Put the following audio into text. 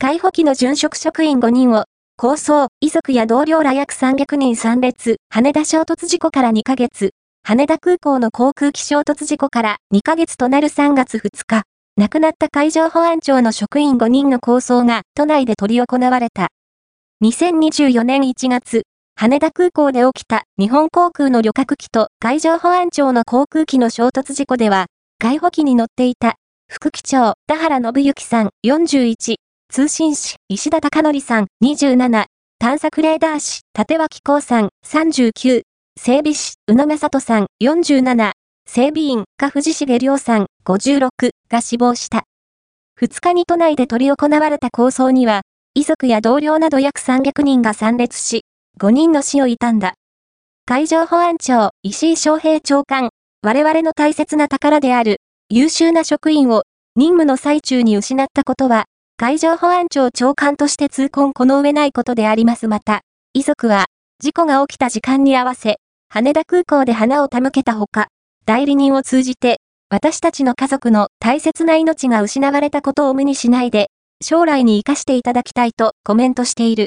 海保機の殉職職員5人を、構想、遺族や同僚ら約300人参列、羽田衝突事故から2ヶ月、羽田空港の航空機衝突事故から2ヶ月となる3月2日、亡くなった海上保安庁の職員5人の構想が都内で取り行われた。2024年1月、羽田空港で起きた日本航空の旅客機と海上保安庁の航空機の衝突事故では、海保機に乗っていた副機長田原信之さん41、通信士石田貴則さん27、探索レーダー士立脇光さん39、整備士宇野正人さん47、整備員加藤重良さん56が死亡した。2日に都内で取り行われた構想には、遺族や同僚など約300人が参列し、5人の死を悼んだ。海上保安庁、石井昌平長官、我々の大切な宝である、優秀な職員を、任務の最中に失ったことは、海上保安庁長官として痛恨この上ないことでありますまた、遺族は、事故が起きた時間に合わせ、羽田空港で花を手向けたほか、代理人を通じて、私たちの家族の大切な命が失われたことを無にしないで、将来に生かしていただきたいとコメントしている。